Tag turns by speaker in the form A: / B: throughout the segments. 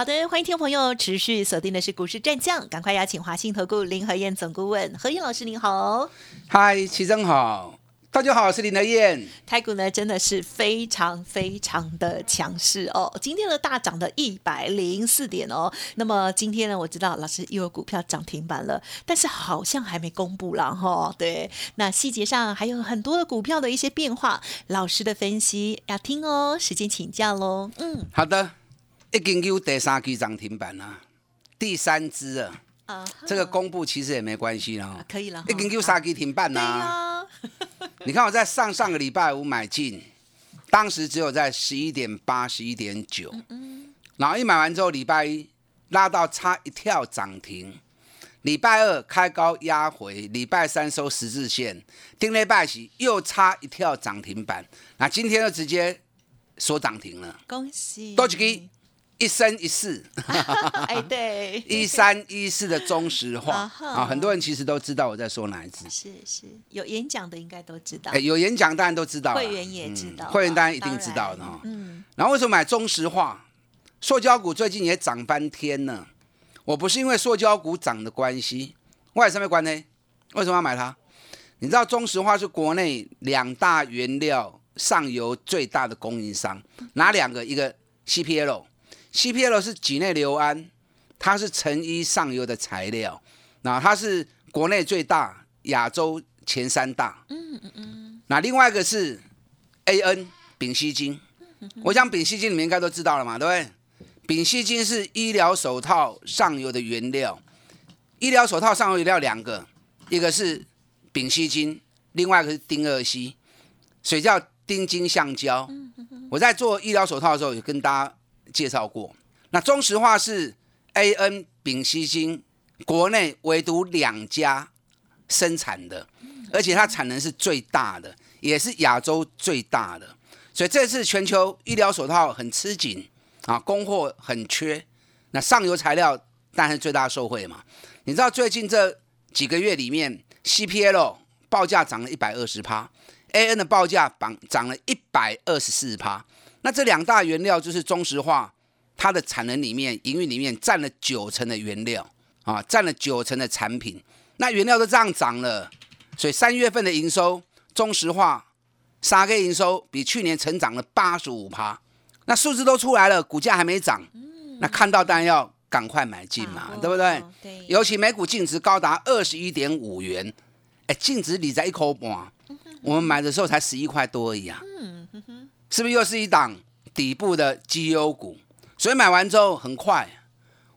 A: 好的，欢迎听众朋友持续锁定的是股市战将，赶快邀请华信投顾林和燕总顾问何燕老师，您好。
B: 嗨，齐真好，大家好，我是林和燕。
A: 台股呢真的是非常非常的强势哦，今天的大涨的一百零四点哦。那么今天呢，我知道老师又有股票涨停板了，但是好像还没公布了哈。对，那细节上还有很多的股票的一些变化，老师的分析要听哦，时间请教喽。
B: 嗯，好的。已经有第三期涨停板啦，第三只啊，啊，这个公布其实也没关系
A: 了，可以了，
B: 已经有三期停板啦。你看我在上上个礼拜五买进，当时只有在十一点八、十一点九，嗯，然后一买完之后，礼拜一拉到差一跳涨停，礼拜二开高压回，礼拜三收十字线，丁内拜喜又差一跳涨停板，那今天就直接说涨停了，
A: 恭喜，
B: 多几支。一生一世，
A: 哎，对，
B: 一三一四的中石化啊，很多人其实都知道我在说哪一支，
A: 是是，有演讲的应该都知道，
B: 哎，有演讲当然都知道，
A: 会员也知道，
B: 会员当然一定知道的哈。嗯，然后为什么买中石化？塑胶股最近也涨翻天呢。我不是因为塑胶股涨的关系，外什么关呢？为什么要买它？你知道中石化是国内两大原料上游最大的供应商，哪两个？一个 CPL。CPL 是己内硫胺，它是成衣上游的材料，那它是国内最大，亚洲前三大。嗯嗯嗯。那另外一个是 AN 丙烯腈，我想丙烯腈你们应该都知道了嘛，对不对？丙烯腈是医疗手套上游的原料，医疗手套上游原料两个，一个是丙烯腈，另外一个是丁二烯，所以叫丁腈橡胶。我在做医疗手套的时候，也跟大家。介绍过，那中石化是 A N 丙烯腈国内唯独两家生产的，而且它产能是最大的，也是亚洲最大的，所以这次全球医疗手套很吃紧啊，供货很缺，那上游材料当然是最大受惠嘛。你知道最近这几个月里面，C P L 报价涨了一百二十趴，A N 的报价涨涨了一百二十四趴。那这两大原料就是中石化，它的产能里面、营运里面占了九成的原料啊，占了九成的产品。那原料都这样涨了，所以三月份的营收，中石化三个营收比去年成长了八十五趴。那数字都出来了，股价还没涨，那看到当然要赶快买进嘛，对不对？对。尤其每股净值高达二十一点五元，哎，净值你在一口半，我们买的时候才十一块多而已啊。嗯哼哼。是不是又是一档底部的绩优股？所以买完之后很快，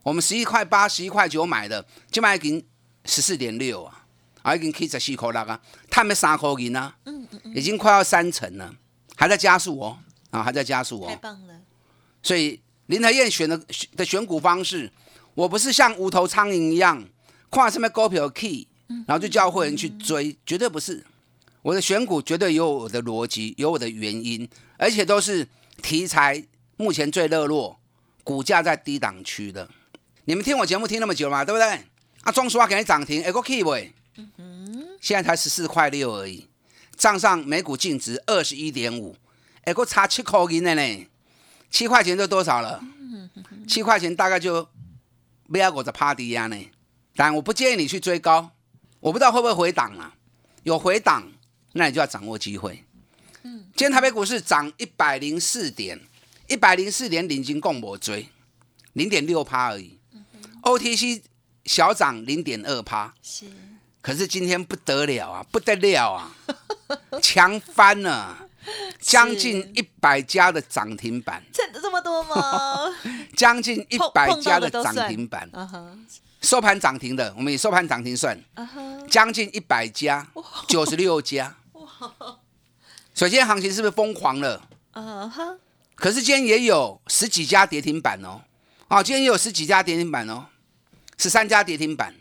B: 我们十一块八、十一块九买的，就买已经十四点六啊，啊已经可以十四块六啊，探没三块银啊，嗯嗯嗯，已经快要三成了，还在加速哦，啊还在加速哦，
A: 太棒了。
B: 所以林和燕选的的选股方式，我不是像无头苍蝇一样，跨上面股票 key，然后就叫会员去追，绝对不是。我的选股绝对有我的逻辑，有我的原因，而且都是题材目前最热络，股价在低档区的。你们听我节目听那么久嘛，对不对？啊，中石化给你涨停，哎个 key 喂，嗯，现在才十四块六而已，账上每股净值二十一点五，哎个差七块银的呢，七块钱就多少了？七块钱大概就不要我的 party 呀呢。但我不建议你去追高，我不知道会不会回档啊，有回档。那你就要掌握机会。嗯，今天台北股市涨一百零四点，一百零四点领金共我追零点六趴而已。OTC 小涨零点二趴，是。可是今天不得了啊，不得了啊，强翻了，将近一百家的涨停板。
A: 真的这么多吗？
B: 将近一百家的涨停板。收盘涨停的，我们以收盘涨停算，将近一百家，九十六家。首先，行情是不是疯狂了？啊哈！可是今天也有十几家跌停板哦。啊，今天也有十几家跌停板哦，十三家跌停板。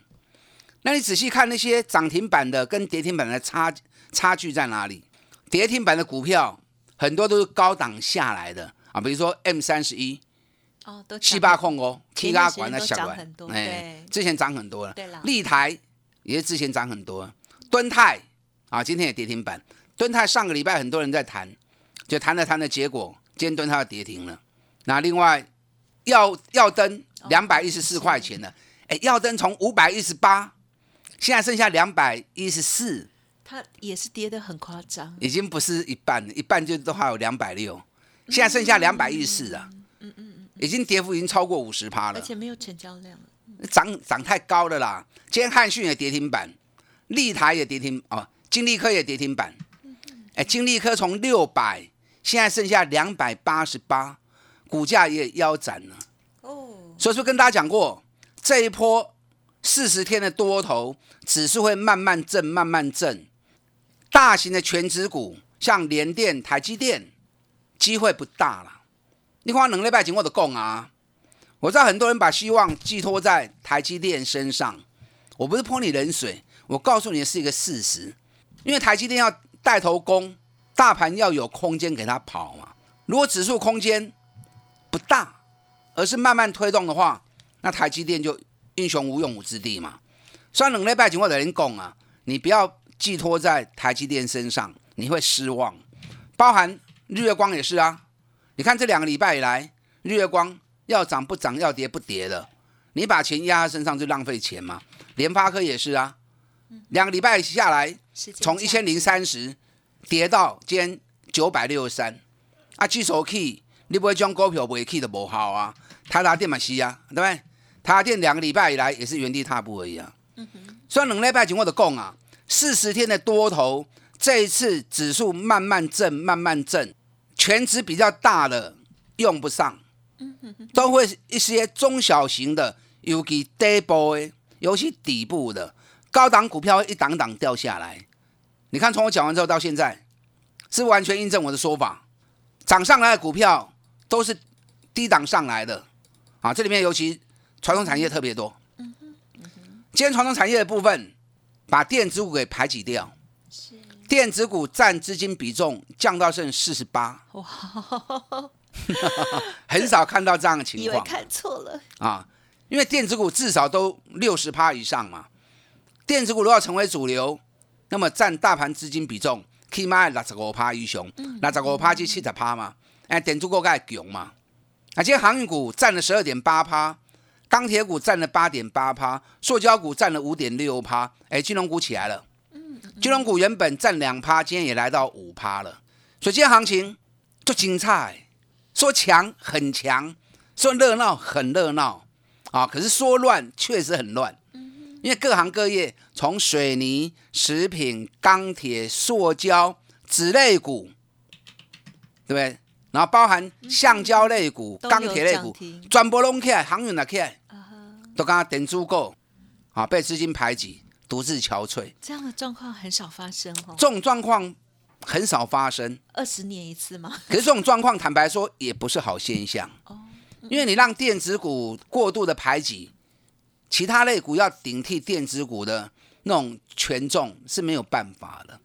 B: 那你仔细看那些涨停板的跟跌停板的差差距在哪里？跌停板的股票很多都是高档下来的啊，比如说 M 三十一。
A: 哦，都
B: 七八控哦，K
A: 拉
B: 管的小管，
A: 哎，
B: 之前涨很多了。
A: 对了，
B: 立台也是之前涨很多，敦泰啊，今天也跌停板。敦泰上个礼拜很多人在谈，就谈了谈的结果，今天敦泰要跌停了。那另外耀耀登两百一十四块钱的，哎，耀登从五百一十八，现在剩下两百一十四，
A: 它也是跌的很夸张，
B: 已经不是一半，一半就都还有两百六，现在剩下两百一十四啊。已经跌幅已经超过五十趴了，
A: 而且没有成交量
B: 涨涨太高了啦！今天汉讯也跌停板，立台也跌停哦，金利科也跌停板。哎，金利科从六百现在剩下两百八十八，股价也腰斩了。哦，所以说跟大家讲过，这一波四十天的多头指数会慢慢震，慢慢震。大型的全指股像联电、台积电，机会不大了。你看能力拜前我的供啊，我知道很多人把希望寄托在台积电身上，我不是泼你冷水，我告诉你是一个事实，因为台积电要带头攻，大盘要有空间给它跑嘛。如果指数空间不大，而是慢慢推动的话，那台积电就英雄无用武之地嘛。所以两礼拜前我就跟讲啊，你不要寄托在台积电身上，你会失望。包含日月光也是啊。你看这两个礼拜以来，日月光要涨不涨，要跌不跌的，你把钱压在身上就浪费钱嘛。联发科也是啊，两个礼拜下来，从一千零三十跌到今天九百六十三，啊，举手 key，你不会将股票不 key 的不好啊。台达电嘛是啊，对不对？台达电两个礼拜以来也是原地踏步而已啊。所以两礼拜前我的讲啊，四十天的多头，这一次指数慢慢震，慢慢震。全值比较大的用不上，都会一些中小型的，尤其底部的，尤其底部的高档股票一档档掉下来。你看，从我讲完之后到现在，是完全印证我的说法，涨上来的股票都是低档上来的啊。这里面尤其传统产业特别多。今天传统产业的部分，把电子股给排挤掉。电子股占资金比重降到剩四十八，哇，很少看到这样的情况。以
A: 为看错了啊，
B: 因为电子股至少都六十趴以上嘛。电子股如果成为主流，那么占大盘资金比重起码六十五趴以上，六十五趴至七十趴嘛。哎，电子股该强嘛。啊，今天航运股占了十二点八趴，钢铁股占了八点八趴，塑胶股占了五点六趴。哎，金融股起来了。金融股原本占两趴，今天也来到五趴了，所以今天行情就精彩。说强很强，说热闹很热闹啊！可是说乱确实很乱，因为各行各业，从水泥、食品、钢铁、塑胶、纸类股，对不对？然后包含橡胶类股、钢铁类股，全部拢起来，航运也起来，都刚刚点足够啊，被资金排挤。独自憔悴，
A: 这样的状况很少发生哦。
B: 这种状况很少发生，
A: 二十年一次吗？
B: 可是这种状况，坦白说也不是好现象哦。因为你让电子股过度的排挤，其他类股要顶替电子股的那种权重是没有办法的。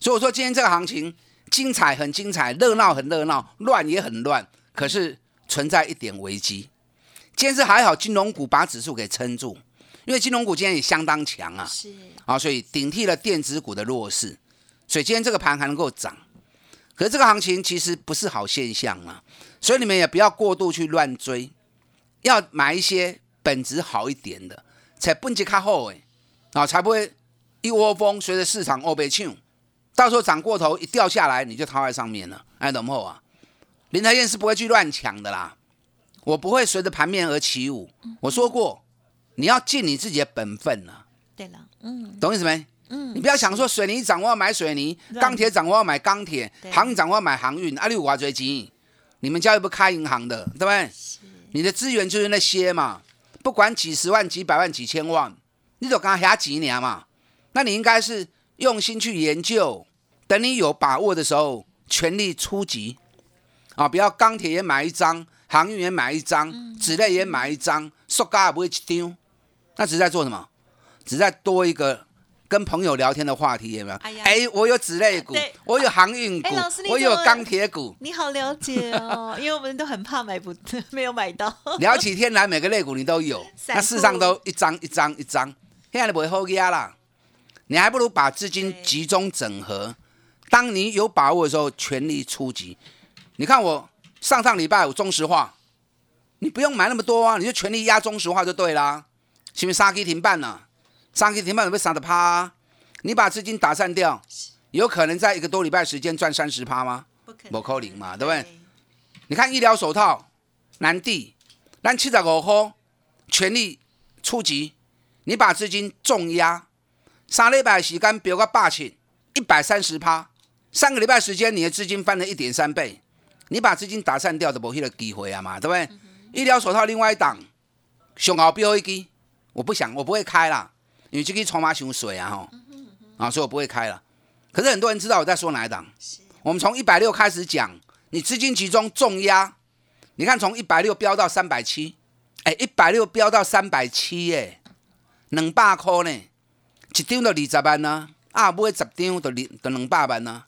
B: 所以我说今天这个行情精彩很精彩，热闹很热闹，乱也很乱，可是存在一点危机。今天是还好，金融股把指数给撑住。因为金融股今天也相当强啊，是啊，所以顶替了电子股的弱势，所以今天这个盘还能够涨。可是这个行情其实不是好现象啊，所以你们也不要过度去乱追，要买一些本质好一点的，才本质较好诶，啊，才不会一窝蜂随着市场欧被抢，到时候涨过头一掉下来你就套在上面了，哎，懂不啊？林台燕是不会去乱抢的啦，我不会随着盘面而起舞，我说过。你要尽你自己的本分
A: 了。对了，嗯，
B: 懂意思没？嗯，你不要想说水泥涨我要买水泥，钢铁涨我要买钢铁，航运涨我要买航运，阿六我追金。你们家又不开银行的，对不对？你的资源就是那些嘛，不管几十万、几百万、几千万，你都刚下几年嘛。那你应该是用心去研究，等你有把握的时候，全力出击啊！不要钢铁也买一张，航运也买一张，纸类也买一张，塑胶也不会一张。那只是在做什么？只在多一个跟朋友聊天的话题，有没有？
C: 哎呀
B: 哎，我有纸类股，我有航运股我有钢铁股，
C: 你好了解哦，因为我们都很怕买不 没有买到。
B: 聊起天来，每个类股你都有，那事实上都一张一张一张，现在你不会后压啦。你还不如把资金集中整合，当你有把握的时候，全力出击。你看我上上礼拜我中石化，你不用买那么多啊，你就全力压中石化就对啦。是不是三 K 停办了？三 K 停办有没有傻的趴、啊？你把资金打散掉，有可能在一个多礼拜时间赚三十趴吗？
C: 不可
B: 能嘛对不对？你看医疗手套，南地，咱七十五号，全力出击，你把资金重压，三礼拜的时间飙个八千，一百三十趴，三个礼拜时间你的资金翻了一点三倍，你把资金打散掉的没迄个机会啊嘛，对不对？医疗手套另外一档，上后标一支，我不想我不会开啦，因为这个筹码伤水啊吼，啊，所以我不会开了。可是很多人知道我在说哪一档，我们从一百六开始讲，你资金集中重压，你看从一百六飙到三百七，哎，一百六飙到三百七耶，两百块呢，一张就二十万呢、啊，买十张就二就两百万呢、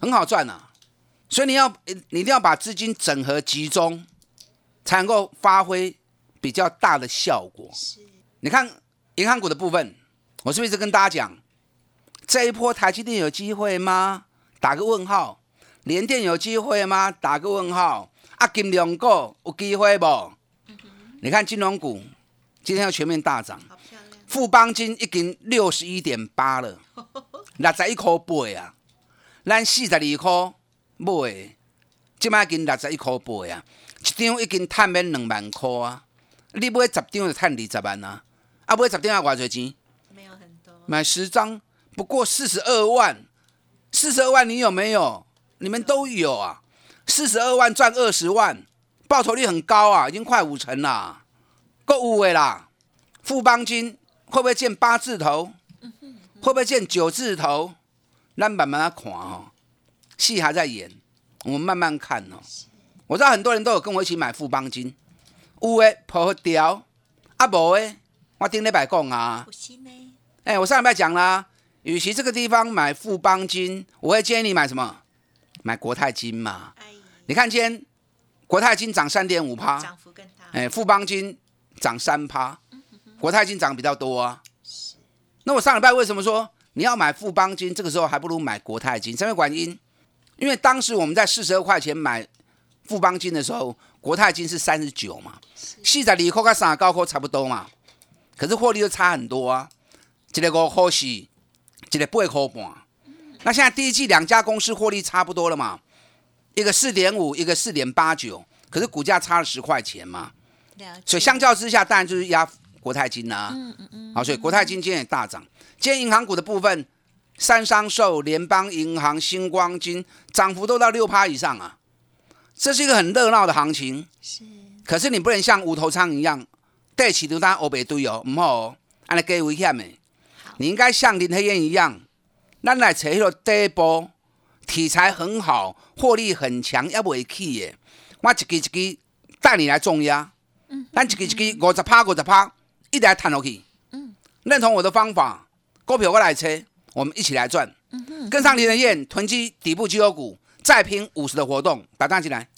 B: 很好赚啊。所以你要你一定要把资金整合集中，才能够发挥比较大的效果。你看银行股的部分，我是不是一直跟大家讲，这一波台积电有机会吗？打个问号。联电有机会吗？打个问号。啊，金融股有机会不？你看金融股今天要全面大涨，富邦金已经六十一点八了，六十一块八啊，咱四十二块买的，即摆已经六十一块八啊，一张已经赚免两万块啊，你买十张就赚二十万啊，啊不会十张要偌侪钱？
C: 没有很多，
B: 买十张不过四十二万，四十二万你有没有？你们都有啊，四十二万赚二十万，报酬率很高啊，已经快五成啦，够五位啦。富邦金会不会见八字头？会不会见九字头？咱慢慢啊看哦，戏还在演，我们慢慢看哦。我知道很多人都有跟我一起买富邦金，有诶破掉，啊无的，我顶礼拜讲啊。哎，我上礼拜讲啦，与其这个地方买富邦金，我会建议你买什么？买国泰金嘛。
C: 哎，
B: 你看今天国泰金涨三点五趴，
C: 涨幅更大，
B: 哎，富邦金涨三趴，国泰金涨比较多啊。那我上礼拜为什么说你要买富邦金？这个时候还不如买国泰金，什么原因？因为当时我们在四十二块钱买富邦金的时候，国泰金是三十九嘛，四十二块跟三十九块差不多嘛，可是获利就差很多啊，一个五块四，一个八块半。那现在第一季两家公司获利差不多了嘛，一个四点五，一个四点八九，可是股价差了十块钱嘛，所以相较之下，当然就是压国泰金啦、嗯嗯嗯。好，所以国泰金今天也大涨。今天银行股的部分，三商寿、联邦银行、星光金涨幅都到六趴以上啊，这是一个很热闹的行情。
C: 是
B: 可是你不能像无头苍一样，对市场当欧北堆哦，唔好哦，安尼给危险的。你应该像林黑燕一样，咱来找迄个第一波题材很好、获利很强，也未起的，我一支一支带你来重压。咱一支一支五十趴、五十趴，一直来弹落去。认同我的方法，股票我来车，我们一起来赚。跟上林黑燕囤积底部绩优股，再拼五十的活动，打单进来。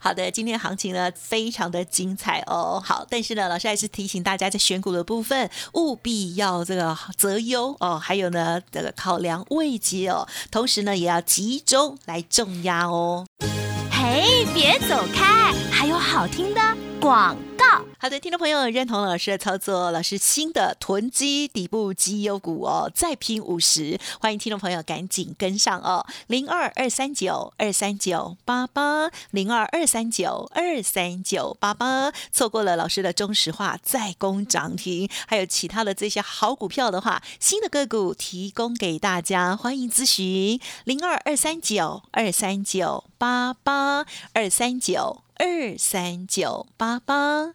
C: 好的，今天行情呢非常的精彩哦。好，但是呢，老师还是提醒大家，在选股的部分务必要这个择优哦，还有呢这个考量位阶哦，同时呢也要集中来重压哦。
D: 嘿，别走开，还有好听的广。
C: 好的，听众朋友认同老师的操作，老师新的囤积底部绩优股哦，再拼五十，欢迎听众朋友赶紧跟上哦，零二二三九二三九八八，零二二三九二三九八八，错过了老师的中石化再攻涨停，还有其他的这些好股票的话，新的个股提供给大家，欢迎咨询。零二二三九二三九八八二三九二三九八八。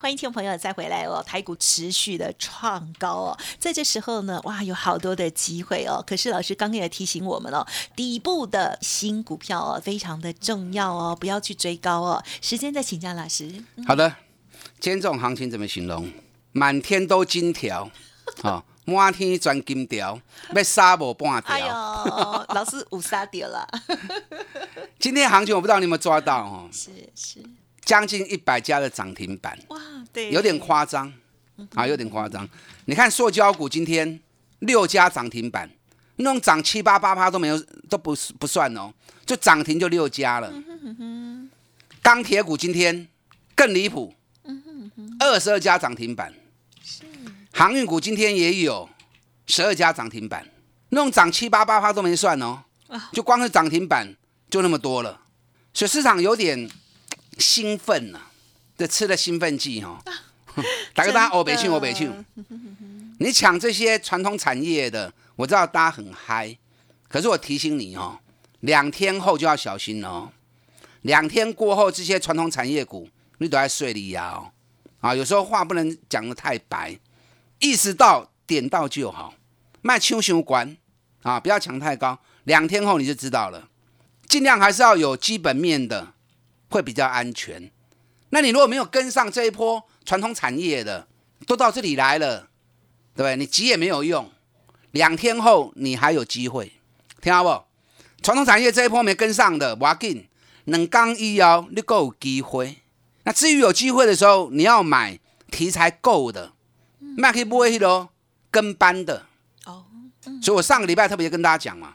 C: 欢迎听众朋友再回来哦，台股持续的创高哦，在这时候呢，哇，有好多的机会哦。可是老师刚刚也提醒我们哦，底部的新股票哦，非常的重要哦，不要去追高哦。时间再请教老师。
B: 好的，今天这种行情怎么形容？满天都金条，哦，满天钻金条，要杀我半条。
C: 哎呦，老师五杀掉了。
B: 今天行情我不知道你有没有抓到哦，
C: 是是，
B: 将近一百家的涨停板。
C: 哇，对，
B: 有点夸张啊，有点夸张。你看塑胶股今天六家涨停板，那种涨七八八趴都没有，都不不算哦，就涨停就六家了。钢铁股今天更离谱，二十二家涨停板。航运股今天也有十二家涨停板，那种涨七八八趴都没算哦，就光是涨停板就那么多了，所以市场有点兴奋了。这吃了兴奋剂哈，大家大家欧北庆欧北庆，你抢这些传统产业的，我知道大家很嗨，可是我提醒你哦，两天后就要小心哦。两天过后，这些传统产业股你都在睡里呀哦，啊，有时候话不能讲的太白，意识到点到就好，卖秋熊管啊，不要抢太高，两天后你就知道了，尽量还是要有基本面的，会比较安全。那你如果没有跟上这一波传统产业的，都到这里来了，对不对？你急也没有用，两天后你还有机会，听好不？传统产业这一波没跟上的，要紧，能刚一摇你够有机会。那至于有机会的时候，你要买题材够的，那可以不会咯，跟班的。哦，所以我上个礼拜特别跟大家讲嘛，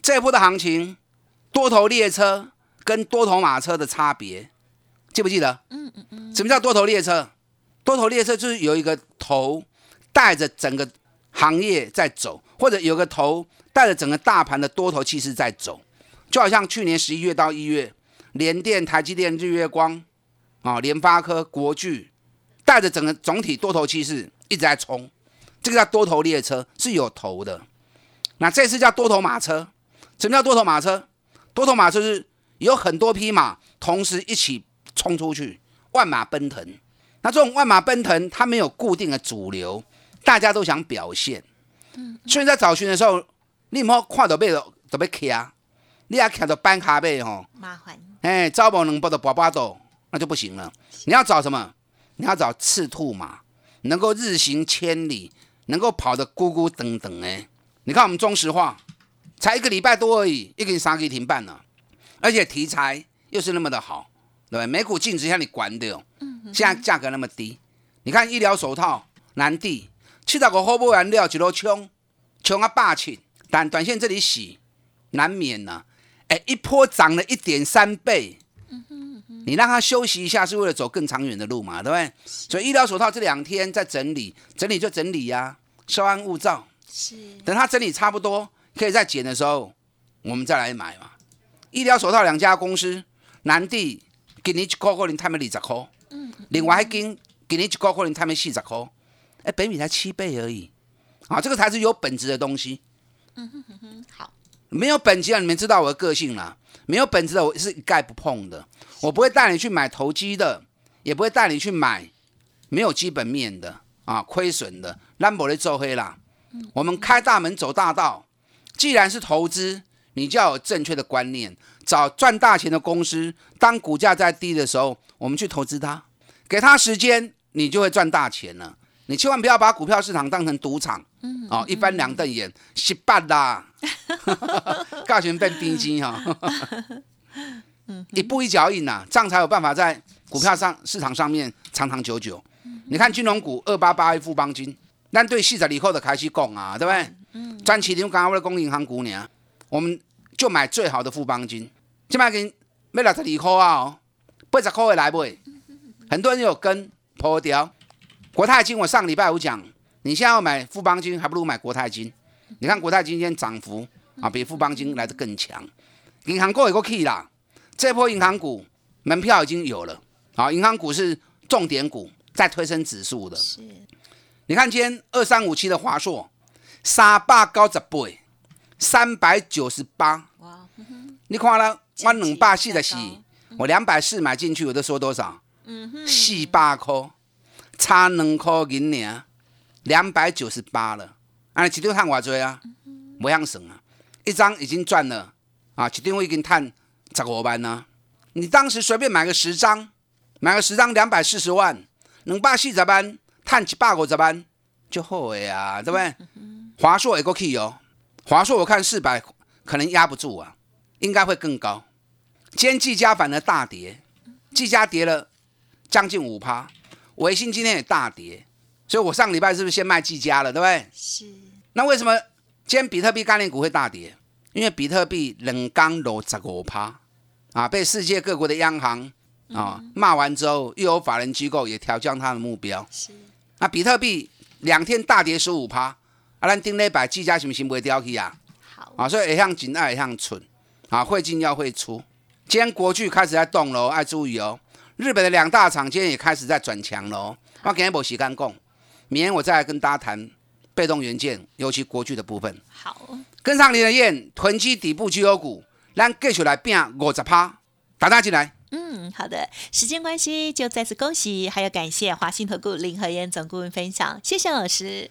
B: 这一波的行情，多头列车跟多头马车的差别。记不记得？嗯嗯嗯。什么叫多头列车？多头列车就是有一个头带着整个行业在走，或者有个头带着整个大盘的多头气势在走，就好像去年十一月到一月，联电、台积电、日月光啊、联发科、国巨带着整个总体多头气势一直在冲，这个叫多头列车是有头的。那这次叫多头马车。什么叫多头马车？多头马车是有很多匹马同时一起。冲出去，万马奔腾。那这种万马奔腾，它没有固定的主流，大家都想表现。嗯，所以在找寻的时候，你莫看到背都被卡，你要看到半卡背吼，
C: 麻烦。
B: 哎，招宝能报的八八斗，那就不行了。你要找什么？你要找赤兔马，能够日行千里，能够跑得咕咕噔噔哎。你看我们中石化，才一个礼拜多而已，一个三个停办了，而且题材又是那么的好。对，每股净值像你管的哦。现在价格那么低，你看医疗手套、南地七十个货不原料一路冲，冲啊霸气，但短线这里洗难免呢。哎，一波涨了一点三倍，你让它休息一下，是为了走更长远的路嘛？对不对？所以医疗手套这两天在整理，整理就整理呀，稍安勿躁。是，等它整理差不多，可以再减的时候，我们再来买嘛。医疗手套两家公司，南地。今年一股可能他们二十块，另外一间今年一股可能他们四十块，哎，北米才七倍而已，啊，这个才是有本质的东西。嗯哼哼哼，好，没有本质的你们知道我的个性啦，没有本质的我是一概不碰的，我不会带你去买投机的，也不会带你去买没有基本面的啊，亏损的，兰博的做黑啦。我们开大门走大道，既然是投资，你就要有正确的观念。找赚大钱的公司，当股价在低的时候，我们去投资它，给它时间，你就会赚大钱了。你千万不要把股票市场当成赌场，哦，一翻两瞪眼，失败啦，价钱变冰晶哈，一步一脚印呐，这样才有办法在股票上市场上面长长久久。你看金融股二八八一富邦金，但对细仔以后的开始讲啊，对不对？嗯，赚钱你刚刚为了供银行股呢，我们就买最好的富邦金。今麦跟要六十二块啊，哦，八十块会来不？很多人有跟破掉。国泰金，我上礼拜五讲，你现在要买富邦金，还不如买国泰金。你看国泰金今天涨幅啊，比富邦金来的更强。银行股也够 key 啦，这波银行股门票已经有了，好，银行股是重点股，在推升指数的。
C: 是
B: 你看今天二三五七的华硕，三百九十八，三百九十八。
C: 哇，
B: 你看了，我两百四十四我两百四买进去，我都说多少？
C: 嗯哼，
B: 四百块，差两块银两，两百九十八了。啊，一张赚偌多啊？不样省啊！一张已经赚了啊，一张我已经赚十五万呢。你当时随便买个十张，买个十张两百四十万，两百四十万，赚一百五十万就好的呀，对不对？华硕也够 key 哦，华硕我看四百可能压不住啊，应该会更高。今天技嘉反而大跌，技嘉跌了将近五趴，维信今天也大跌，所以我上礼拜是不是先卖技嘉了，对不对？
C: 是
B: 那为什么今天比特币概念股会大跌？因为比特币冷刚落十五趴啊，被世界各国的央行啊骂完之后，又有法人机构也调降它的目标。
C: 是，
B: 那比特币两天大跌十五趴，啊，咱顶礼拜技嘉是不是不会掉去啊？
C: 好，
B: 啊，所以也向紧爱也向蠢啊，会进要会出。今天国巨开始在动喽，爱注意哦。日本的两大厂今天也开始在转强喽。我今天没时间讲，明天我再来跟大家谈被动元件，尤其国巨的部分。
C: 好，
B: 跟上林的燕，囤积底部绩优股，咱继续来拼五十趴，打打进来。
C: 嗯，好的，时间关系就再次恭喜，还有感谢华信投顾林和燕总顾问分享，谢谢老师。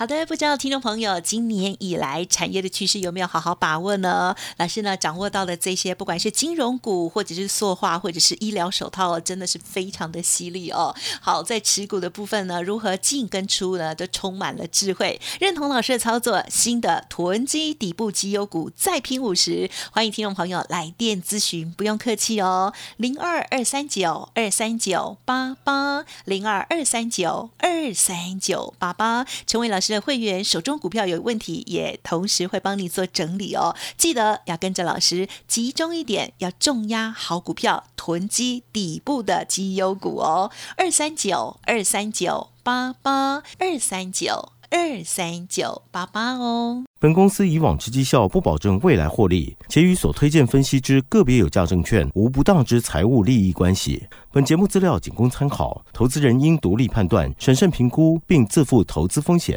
C: 好的，不知道听众朋友今年以来产业的趋势有没有好好把握呢？老师呢掌握到的这些，不管是金融股，或者是塑化，或者是医疗手套，真的是非常的犀利哦。好，在持股的部分呢，如何进跟出呢，都充满了智慧。认同老师的操作，新的囤积底部绩优股再拼五十，欢迎听众朋友来电咨询，不用客气哦，零二二三九二三九八八零二二三九二三九八八，成为老师的会员，手中股票有问题，也同时会帮你做整理哦。记得要跟着老师集中一点，要重压好股票，囤积底部的绩优股哦。二三九二三九八八二三九二三九八八哦。
E: 本公司以往之绩效不保证未来获利，且与所推荐分析之个别有价证券无不当之财务利益关系。本节目资料仅供参考，投资人应独立判断、审慎评估，并自负投资风险。